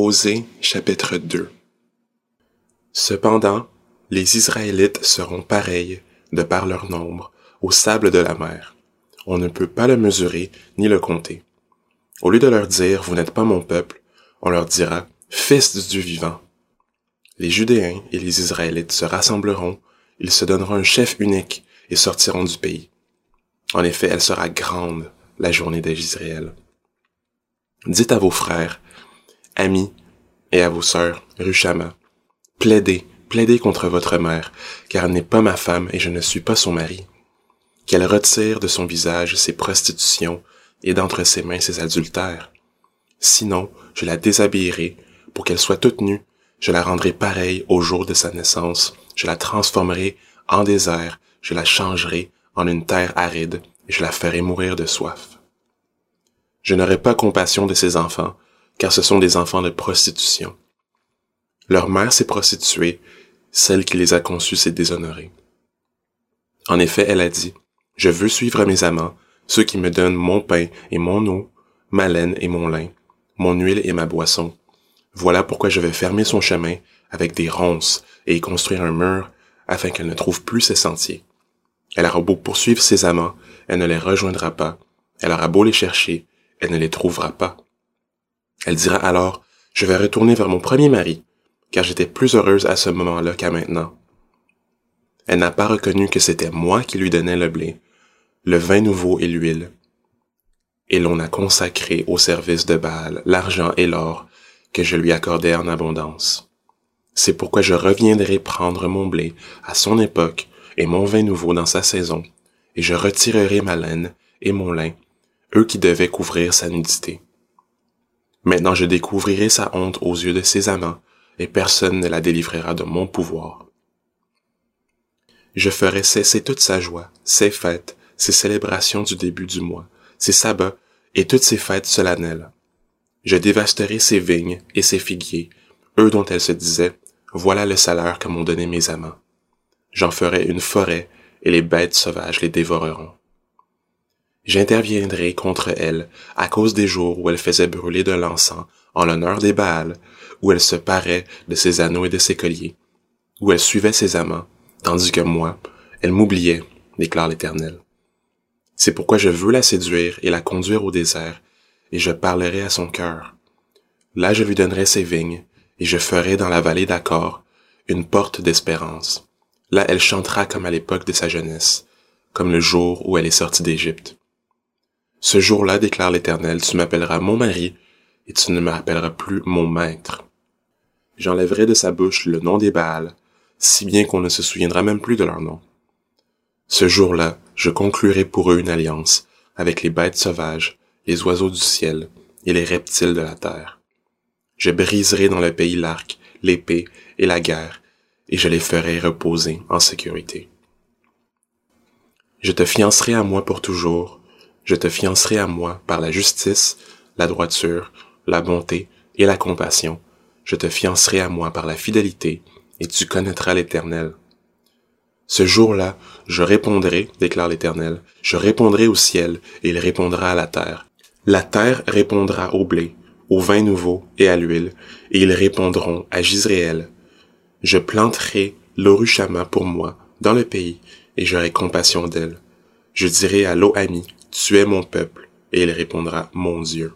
Osée chapitre 2 Cependant, les Israélites seront pareils, de par leur nombre, au sable de la mer. On ne peut pas le mesurer ni le compter. Au lieu de leur dire, vous n'êtes pas mon peuple, on leur dira, fils du Dieu vivant. Les Judéens et les Israélites se rassembleront, ils se donneront un chef unique et sortiront du pays. En effet, elle sera grande, la journée d'Israël. Dites à vos frères, amis, et à vos sœurs, Ruchama, plaidez, plaidez contre votre mère, car elle n'est pas ma femme et je ne suis pas son mari. Qu'elle retire de son visage ses prostitutions et d'entre ses mains ses adultères. Sinon, je la déshabillerai pour qu'elle soit toute nue, je la rendrai pareille au jour de sa naissance, je la transformerai en désert, je la changerai en une terre aride, et je la ferai mourir de soif. Je n'aurai pas compassion de ses enfants, car ce sont des enfants de prostitution. Leur mère s'est prostituée, celle qui les a conçus s'est déshonorée. En effet, elle a dit, Je veux suivre mes amants, ceux qui me donnent mon pain et mon eau, ma laine et mon lin, mon huile et ma boisson. Voilà pourquoi je vais fermer son chemin avec des ronces et y construire un mur afin qu'elle ne trouve plus ses sentiers. Elle aura beau poursuivre ses amants, elle ne les rejoindra pas. Elle aura beau les chercher, elle ne les trouvera pas. Elle dira alors, je vais retourner vers mon premier mari, car j'étais plus heureuse à ce moment-là qu'à maintenant. Elle n'a pas reconnu que c'était moi qui lui donnais le blé, le vin nouveau et l'huile. Et l'on a consacré au service de Baal l'argent et l'or que je lui accordais en abondance. C'est pourquoi je reviendrai prendre mon blé à son époque et mon vin nouveau dans sa saison, et je retirerai ma laine et mon lin, eux qui devaient couvrir sa nudité. Maintenant je découvrirai sa honte aux yeux de ses amants, et personne ne la délivrera de mon pouvoir. Je ferai cesser toute sa joie, ses fêtes, ses célébrations du début du mois, ses sabbats et toutes ses fêtes solennelles. Je dévasterai ses vignes et ses figuiers, eux dont elle se disait, voilà le salaire que m'ont donné mes amants. J'en ferai une forêt et les bêtes sauvages les dévoreront. J'interviendrai contre elle à cause des jours où elle faisait brûler de l'encens en l'honneur des Baals, où elle se parait de ses anneaux et de ses colliers, où elle suivait ses amants, tandis que moi, elle m'oubliait, déclare l'Éternel. C'est pourquoi je veux la séduire et la conduire au désert, et je parlerai à son cœur. Là je lui donnerai ses vignes, et je ferai dans la vallée d'accord une porte d'espérance. Là elle chantera comme à l'époque de sa jeunesse, comme le jour où elle est sortie d'Égypte. Ce jour-là, déclare l'Éternel, tu m'appelleras mon mari, et tu ne m'appelleras plus mon maître. J'enlèverai de sa bouche le nom des Baals, si bien qu'on ne se souviendra même plus de leur nom. Ce jour-là, je conclurai pour eux une alliance avec les bêtes sauvages, les oiseaux du ciel et les reptiles de la terre. Je briserai dans le pays l'arc, l'épée et la guerre, et je les ferai reposer en sécurité. Je te fiancerai à moi pour toujours, je te fiancerai à moi par la justice, la droiture, la bonté et la compassion, je te fiancerai à moi par la fidélité, et tu connaîtras l'Éternel. Ce jour-là, je répondrai, déclare l'Éternel, je répondrai au ciel, et il répondra à la terre. La terre répondra au blé, au vin nouveau et à l'huile, et ils répondront à Gisréel, je planterai l'Oruchama pour moi dans le pays, et j'aurai compassion d'elle. Je dirai à l'Ohami, tu es mon peuple, et il répondra, mon Dieu.